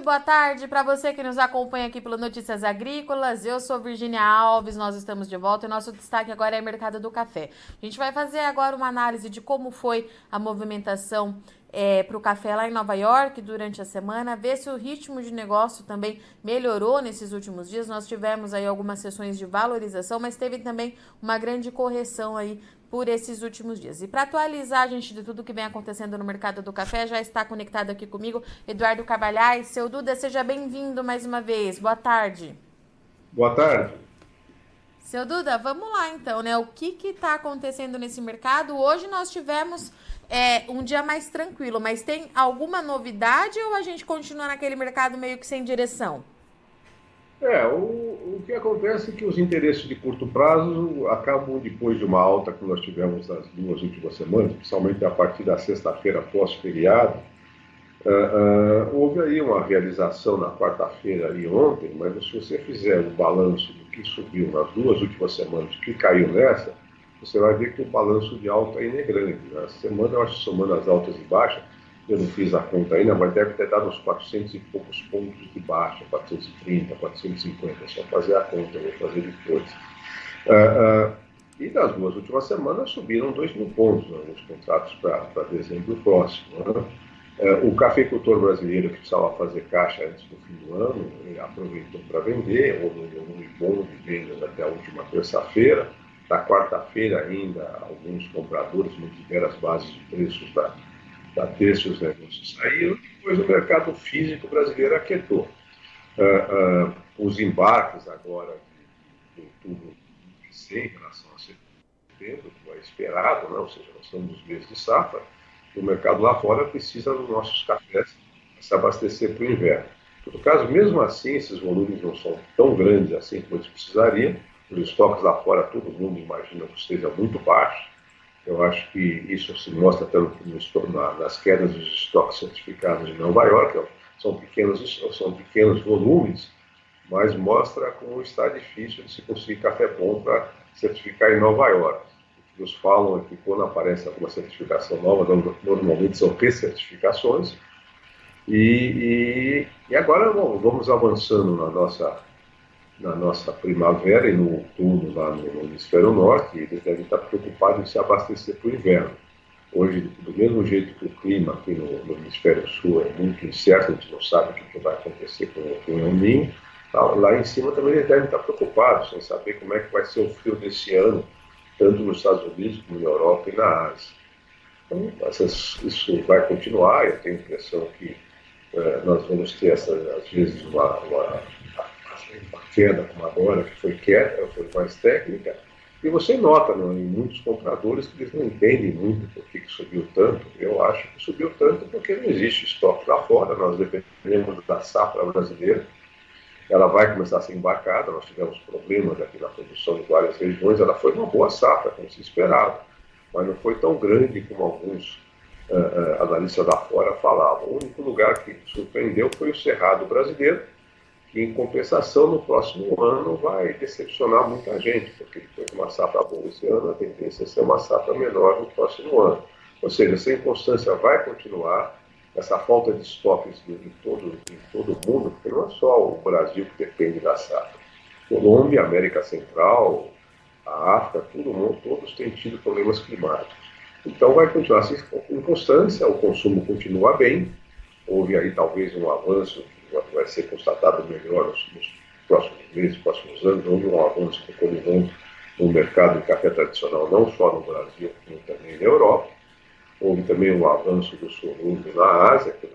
Muito boa tarde para você que nos acompanha aqui pelo Notícias Agrícolas. Eu sou Virginia Alves, nós estamos de volta e nosso destaque agora é o mercado do café. A gente vai fazer agora uma análise de como foi a movimentação é, para o café lá em Nova York durante a semana, ver se o ritmo de negócio também melhorou nesses últimos dias. Nós tivemos aí algumas sessões de valorização, mas teve também uma grande correção aí por esses últimos dias. E para atualizar a gente de tudo que vem acontecendo no mercado do café, já está conectado aqui comigo Eduardo Cavalhais. Seu Duda, seja bem-vindo mais uma vez. Boa tarde. Boa tarde. Seu Duda, vamos lá então, né? O que está acontecendo nesse mercado? Hoje nós tivemos é, um dia mais tranquilo, mas tem alguma novidade ou a gente continua naquele mercado meio que sem direção? É, o, o que acontece é que os interesses de curto prazo acabam depois de uma alta que nós tivemos nas duas últimas semanas, principalmente a partir da sexta-feira pós-feriado. Uh, uh, houve aí uma realização na quarta-feira e ontem, mas se você fizer o balanço do que subiu nas duas últimas semanas, o que caiu nessa, você vai ver que o balanço de alta ainda é grande. Na semana, eu acho, somando as altas e baixas, eu não fiz a conta ainda, mas deve ter dado uns 400 e poucos pontos de baixa, 430, 450, é só fazer a conta, eu vou fazer depois. Uh, uh, e nas duas últimas semanas subiram 2 mil pontos né, nos contratos para dezembro próximo. Né? Uh, o cafeicultor brasileiro que precisava fazer caixa antes do fim do ano, aproveitou para vender, houve um volume bom de vendas até a última terça-feira. Na quarta-feira ainda, alguns compradores mantiveram as bases de preços da da terça os negócios saíram, depois o mercado físico brasileiro aquietou. Uh, uh, os embarques agora de, de outubro em relação a setembro, que é esperado, né? ou seja, nós estamos nos meses de safra, o mercado lá fora precisa dos nossos cafés se abastecer para o inverno. No caso, mesmo assim, esses volumes não são tão grandes assim como eles precisariam, os estoques lá fora, todo mundo imagina que esteja muito baixo, eu acho que isso se mostra nas quedas dos estoques certificados de Nova York, são pequenos, são pequenos volumes, mas mostra como está difícil de se conseguir café bom para certificar em Nova York. O que nos falam é que quando aparece alguma certificação nova, normalmente são recertificações, e, e, e agora bom, vamos avançando na nossa na nossa primavera e no outono lá no, hemisfério norte, eles devem estar preocupados em se abastecer para o inverno. Hoje, do mesmo jeito que o clima aqui no, no hemisfério sul é muito incerto, a gente não sabe o que, vai acontecer com, o El Ninho, lá em cima também eles devem estar preocupados em saber como é que vai ser o frio desse ano, tanto nos Estados Unidos como na Europa e na Ásia. Então, essas, isso vai continuar, eu tenho a impressão que eh, nós vamos ter, essa, às vezes, uma, uma uma queda como agora, que foi quieta, foi mais técnica, e você nota né, em muitos compradores que eles não entendem muito por que, que subiu tanto. Eu acho que subiu tanto porque não existe estoque lá fora, nós dependemos da safra brasileira. Ela vai começar a ser embarcada, nós tivemos problemas aqui na produção em várias regiões, ela foi uma boa safra, como se esperava, mas não foi tão grande como alguns uh, uh, analistas lá fora falavam. O único lugar que surpreendeu foi o Cerrado brasileiro, que, em compensação, no próximo ano vai decepcionar muita gente, porque depois de uma safra boa esse ano, a tendência é ser uma safra menor no próximo ano. Ou seja, essa inconstância vai continuar, essa falta de estoques em todo, em todo o mundo, porque não é só o Brasil que depende da safra. Colômbia, América Central, a África, todo mundo, todos têm tido problemas climáticos. Então vai continuar essa inconstância, o consumo continua bem, houve aí talvez um avanço vai ser constatado melhor nos, nos próximos meses, próximos anos, houve um avanço colivou no mercado de café tradicional, não só no Brasil, como também na Europa. Houve também um avanço do sorulho na Ásia, que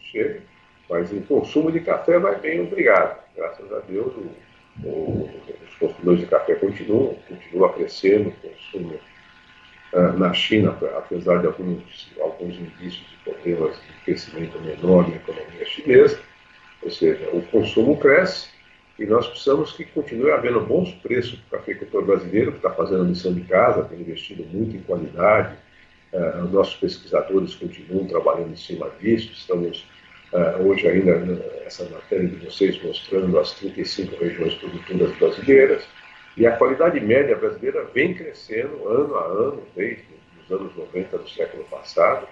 chega, mas o consumo de café vai bem, obrigado. Graças a Deus, o, o, os consumidores de café continuam, continuam crescendo, o consumo uh, na China, apesar de alguns, alguns indícios de problemas de crescimento menor na economia chinesa, ou seja, o consumo cresce e nós precisamos que continue havendo bons preços para o cafeicultor brasileiro, que está fazendo a missão de casa, tem investido muito em qualidade, Uh, nossos pesquisadores continuam trabalhando em cima disso. Estamos uh, hoje ainda nessa matéria de vocês mostrando as 35 regiões produtoras brasileiras. E a qualidade média brasileira vem crescendo ano a ano, desde os anos 90 do século passado.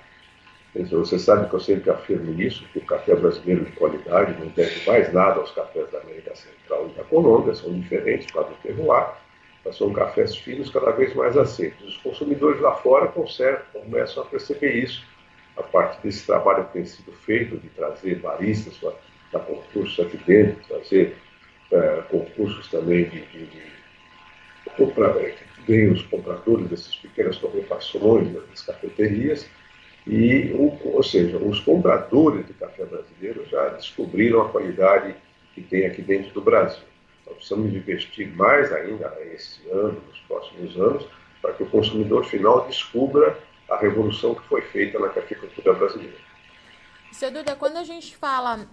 Você sabe que eu sempre afirmo isso, que o café brasileiro de qualidade não deve mais nada aos cafés da América Central e da Colômbia, são diferentes para o terroir são cafés finos cada vez mais aceitos. Os consumidores lá fora começam a perceber isso, a partir desse trabalho que tem sido feito de trazer baristas para concursos aqui dentro, trazer é, concursos também de, de, de comprar, que os compradores dessas pequenas torrefações, das cafeterias, e, ou seja, os compradores de café brasileiro já descobriram a qualidade que tem aqui dentro do Brasil. Nós precisamos investir mais ainda esse ano, nos próximos anos, para que o consumidor final descubra a revolução que foi feita na cafeicultura brasileira. Seu Duda, quando a gente fala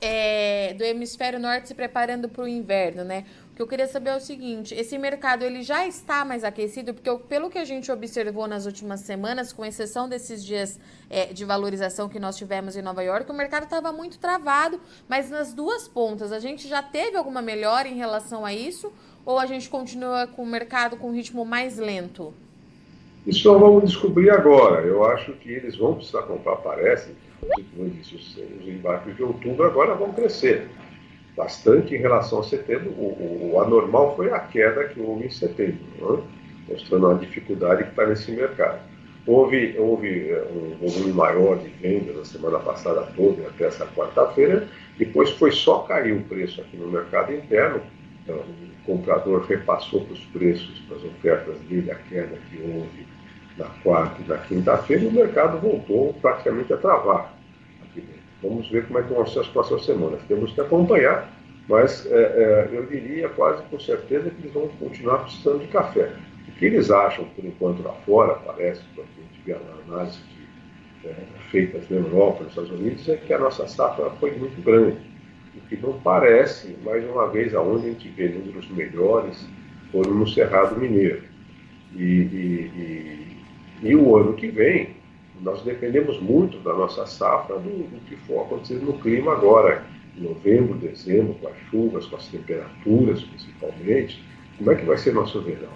é, do hemisfério norte se preparando para o inverno, né? Que eu queria saber é o seguinte: esse mercado ele já está mais aquecido? Porque pelo que a gente observou nas últimas semanas, com exceção desses dias é, de valorização que nós tivemos em Nova York, o mercado estava muito travado, mas nas duas pontas, a gente já teve alguma melhora em relação a isso? Ou a gente continua com o mercado com um ritmo mais lento? Isso nós vamos descobrir agora. Eu acho que eles vão precisar comprar, parece, os embarques de outubro agora vão crescer bastante em relação a setembro. O, o anormal foi a queda que houve em setembro, né? mostrando a dificuldade que está nesse mercado. Houve, houve é, um volume maior de venda na semana passada toda, até essa quarta-feira, depois foi só cair o preço aqui no mercado interno. Então, o comprador repassou para os preços, para as ofertas dele, a queda que houve na quarta e na quinta-feira, e o mercado voltou praticamente a travar. Vamos ver como é que vão ser as próximas semanas. Temos que acompanhar, mas é, é, eu diria quase com certeza que eles vão continuar precisando de café. O que eles acham, por enquanto, lá fora, parece, quando a gente vê a análise de, é, feitas na Europa, nos Estados Unidos, é que a nossa safra foi muito grande. O que não parece, mais uma vez, aonde a gente vê números melhores, foram no Cerrado Mineiro. E, e, e, e o ano que vem, nós dependemos muito da nossa safra do, do que for acontecer no clima agora, em novembro, dezembro, com as chuvas, com as temperaturas principalmente. Como é que vai ser nosso verão?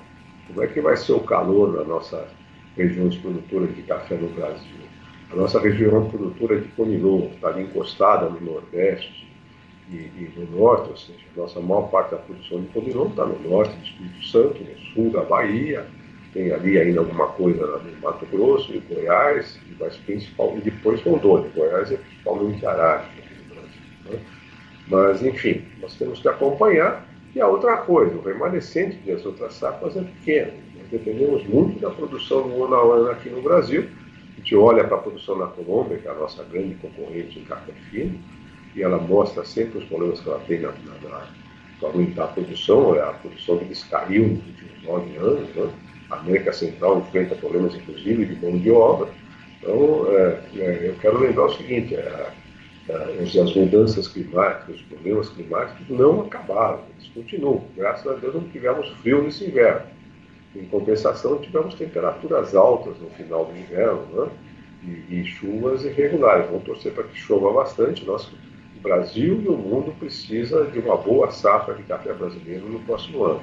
Como é que vai ser o calor na nossa regiões produtoras de café no Brasil? A nossa região produtora de conilon está ali encostada no Nordeste e, e, no Norte, ou seja, a nossa maior parte da produção de conilon está no Norte do Espírito Santo, no Sul da Bahia, tem ali ainda alguma coisa no Mato Grosso e Goiás, mas principal, e depois Rondônia. Goiás é principalmente Brasil. Né? Mas, enfim, nós temos que acompanhar. E a outra coisa, o remanescente das outras safras é pequeno. Nós dependemos muito da produção do ano a ano aqui no Brasil. A gente olha para a produção na Colômbia, que é a nossa grande concorrente em café fino, e ela mostra sempre os problemas que ela tem na, na, na para aumentar a produção, a produção deles caiu nos últimos nove anos, né? A América Central enfrenta problemas, inclusive, de mão de obra. Então, é, é, eu quero lembrar o seguinte: é, as mudanças climáticas, os problemas climáticos não acabaram, eles continuam. Graças a Deus não tivemos frio nesse inverno. Em compensação, tivemos temperaturas altas no final do inverno né? e, e chuvas irregulares. Vamos torcer para que chova bastante. Nosso, Brasil e o mundo precisa de uma boa safra de café brasileiro no próximo ano.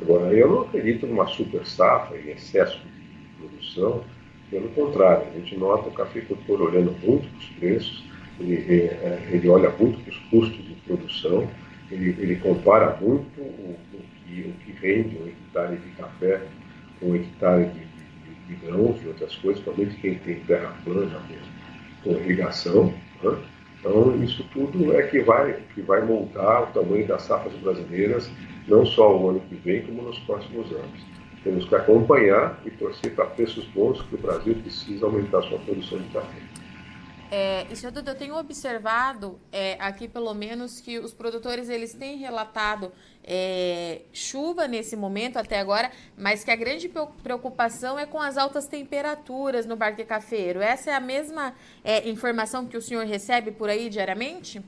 Agora, eu não acredito numa super safra em excesso de produção. Pelo contrário, a gente nota o cafeicultor olhando muito para os preços, ele, é, ele olha muito para os custos de produção, ele, ele compara muito o, o, que, o que rende um hectare de café com um hectare de, de, de grãos e outras coisas, principalmente quem tem terra plana com irrigação. Né? Então, isso tudo é que vai, que vai moldar o tamanho das safras brasileiras, não só o ano que vem, como nos próximos anos. Temos que acompanhar e torcer para preços bons, porque o Brasil precisa aumentar sua produção de café. É, Duda, eu tenho observado é, aqui, pelo menos, que os produtores eles têm relatado é, chuva nesse momento até agora, mas que a grande preocupação é com as altas temperaturas no Parque Cafeiro. Essa é a mesma é, informação que o senhor recebe por aí diariamente?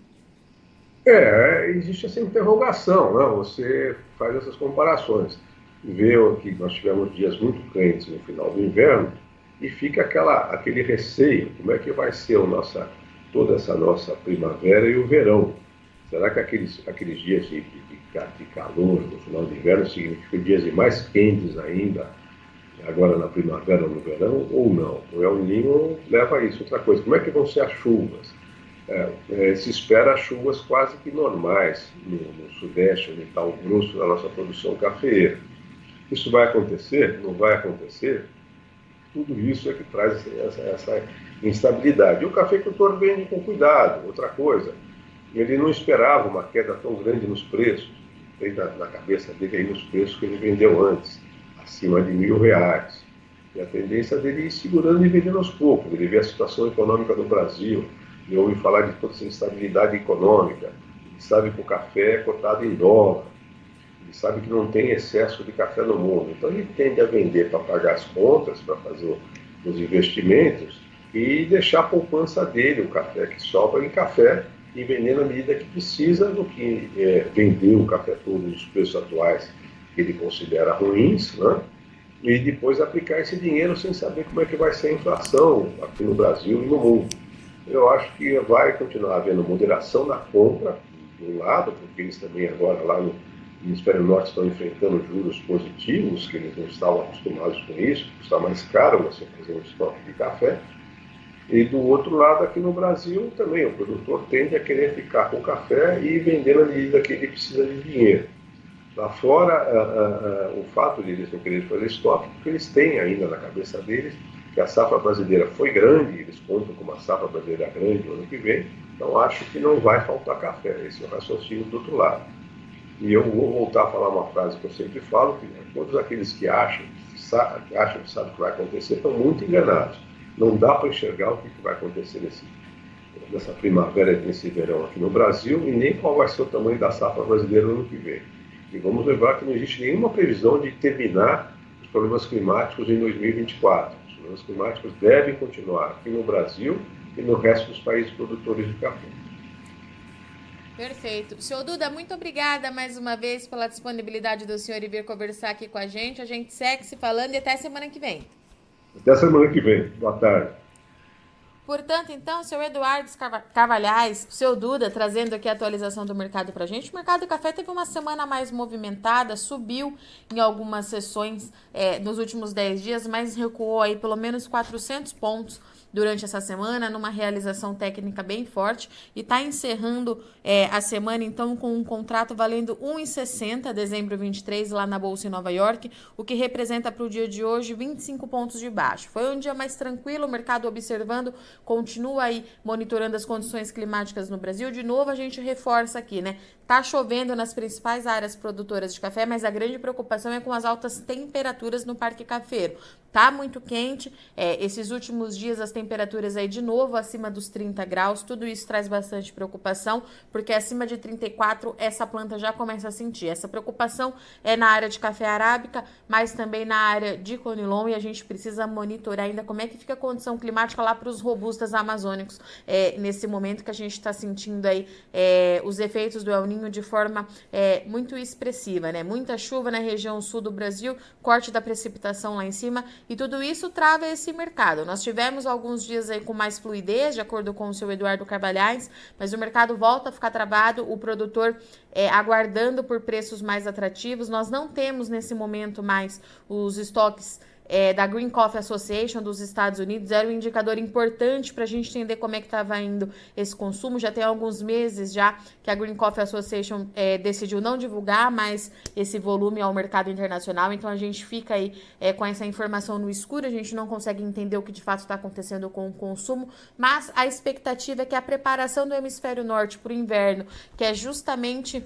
É, existe essa interrogação, né? você faz essas comparações. Vê que nós tivemos dias muito quentes no final do inverno, e fica aquela, aquele receio, como é que vai ser o nossa, toda essa nossa primavera e o verão? Será que aqueles, aqueles dias de, de, de calor no final do inverno significam dias mais quentes ainda, agora na primavera ou no verão, ou não? O El Ninho leva a isso. Outra coisa, como é que vão ser as chuvas? É, é, se espera chuvas quase que normais no, no sudeste, onde está o grosso da nossa produção cafeeira. Isso vai acontecer? Não vai acontecer? Tudo isso é que traz essa, essa instabilidade. E o cafeicultor vende com cuidado. Outra coisa, ele não esperava uma queda tão grande nos preços, tem na, na cabeça dele aí nos preços que ele vendeu antes, acima de mil reais. E a tendência dele é ir segurando e vendendo aos poucos. Ele vê a situação econômica do Brasil, ele ouve falar de toda essa instabilidade econômica, ele sabe que o café é cotado em dólar, ele sabe que não tem excesso de café no mundo. Então ele tende a vender para pagar as contas, para fazer os investimentos e deixar a poupança dele, o café que sobra em café, e vender na medida que precisa do que é, vender o café todo nos preços atuais que ele considera ruins, né? e depois aplicar esse dinheiro sem saber como é que vai ser a inflação aqui no Brasil e no mundo. Eu acho que vai continuar havendo moderação na compra, de um lado, porque eles também agora lá no no hemisfério norte estão enfrentando juros positivos, que eles não estavam acostumados com isso, está mais caro você fazer um estoque de café. E do outro lado, aqui no Brasil, também o produtor tende a querer ficar com o café e vender na medida que ele precisa de dinheiro. Lá fora, o fato de eles não quererem fazer estoque, porque eles têm ainda na cabeça deles que a safra brasileira foi grande, eles contam com uma safra brasileira grande no ano que vem, então acho que não vai faltar café. Esse é o raciocínio do outro lado. E eu vou voltar a falar uma frase que eu sempre falo, que todos aqueles que acham, que acham que sabem o que vai acontecer estão muito enganados. Não dá para enxergar o que vai acontecer nesse, nessa primavera e nesse verão aqui no Brasil e nem qual vai ser o tamanho da safra brasileira no ano que vem. E vamos lembrar que não existe nenhuma previsão de terminar os problemas climáticos em 2024. Os problemas climáticos devem continuar aqui no Brasil e no resto dos países produtores de café. Perfeito. Senhor Duda, muito obrigada mais uma vez pela disponibilidade do senhor e vir conversar aqui com a gente. A gente segue se falando e até semana que vem. Até semana que vem. Boa tarde. Portanto, então, seu Eduardo Carvalhais, seu Duda, trazendo aqui a atualização do mercado para a gente. O mercado do café teve uma semana mais movimentada, subiu em algumas sessões é, nos últimos 10 dias, mas recuou aí pelo menos 400 pontos durante essa semana, numa realização técnica bem forte, e está encerrando é, a semana então com um contrato valendo 1,60 dezembro 23 lá na Bolsa em Nova York, o que representa para o dia de hoje 25 pontos de baixo. Foi um dia mais tranquilo, o mercado observando, continua aí monitorando as condições climáticas no Brasil. De novo, a gente reforça aqui, né? Tá chovendo nas principais áreas produtoras de café, mas a grande preocupação é com as altas temperaturas no Parque Cafeiro. Tá muito quente, é, esses últimos dias as temperaturas aí de novo acima dos 30 graus, tudo isso traz bastante preocupação, porque acima de 34 essa planta já começa a sentir. Essa preocupação é na área de café arábica, mas também na área de conilon e a gente precisa monitorar ainda como é que fica a condição climática lá para os robustas amazônicos é, nesse momento que a gente está sentindo aí é, os efeitos do El De forma é, muito expressiva, né? Muita chuva na região sul do Brasil, corte da precipitação lá em cima e tudo isso trava esse mercado. Nós tivemos alguns dias aí com mais fluidez, de acordo com o seu Eduardo Carvalhais, mas o mercado volta a ficar travado, o produtor é, aguardando por preços mais atrativos. Nós não temos nesse momento mais os estoques é, da Green Coffee Association dos Estados Unidos era um indicador importante para a gente entender como é que estava indo esse consumo. Já tem alguns meses já que a Green Coffee Association é, decidiu não divulgar mais esse volume ao mercado internacional, então a gente fica aí é, com essa informação no escuro, a gente não consegue entender o que de fato está acontecendo com o consumo, mas a expectativa é que a preparação do hemisfério norte para o inverno, que é justamente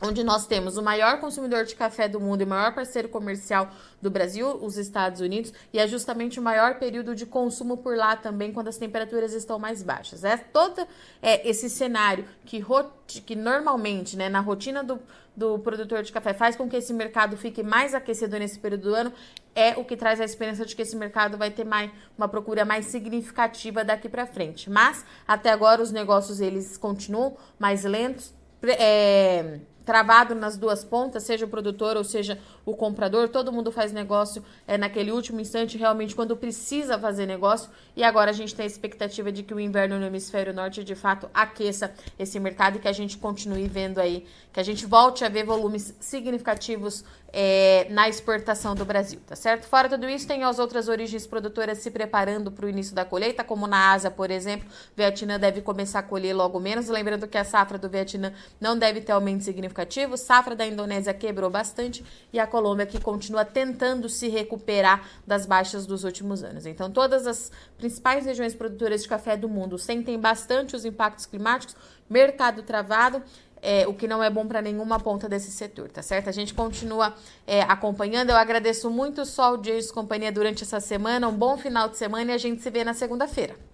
onde nós temos o maior consumidor de café do mundo e o maior parceiro comercial do Brasil, os Estados Unidos, e é justamente o maior período de consumo por lá também, quando as temperaturas estão mais baixas. É todo é, esse cenário que, que normalmente, né, na rotina do, do produtor de café, faz com que esse mercado fique mais aquecido nesse período do ano, é o que traz a esperança de que esse mercado vai ter mais, uma procura mais significativa daqui para frente. Mas, até agora, os negócios eles continuam mais lentos. É, travado nas duas pontas, seja o produtor ou seja o comprador, todo mundo faz negócio é, naquele último instante, realmente quando precisa fazer negócio, e agora a gente tem a expectativa de que o inverno no hemisfério norte de fato aqueça esse mercado e que a gente continue vendo aí, que a gente volte a ver volumes significativos é, na exportação do Brasil, tá certo? Fora tudo isso, tem as outras origens produtoras se preparando para o início da colheita, como na Ásia, por exemplo, o Vietnã deve começar a colher logo menos, lembrando que a safra do Vietnã não deve ter aumento significativo, safra da Indonésia quebrou bastante e a Colômbia que continua tentando se recuperar das baixas dos últimos anos. Então, todas as principais regiões produtoras de café do mundo sentem bastante os impactos climáticos, mercado travado, é, o que não é bom para nenhuma ponta desse setor, tá certo? A gente continua é, acompanhando. Eu agradeço muito o dia de companhia durante essa semana. Um bom final de semana e a gente se vê na segunda-feira.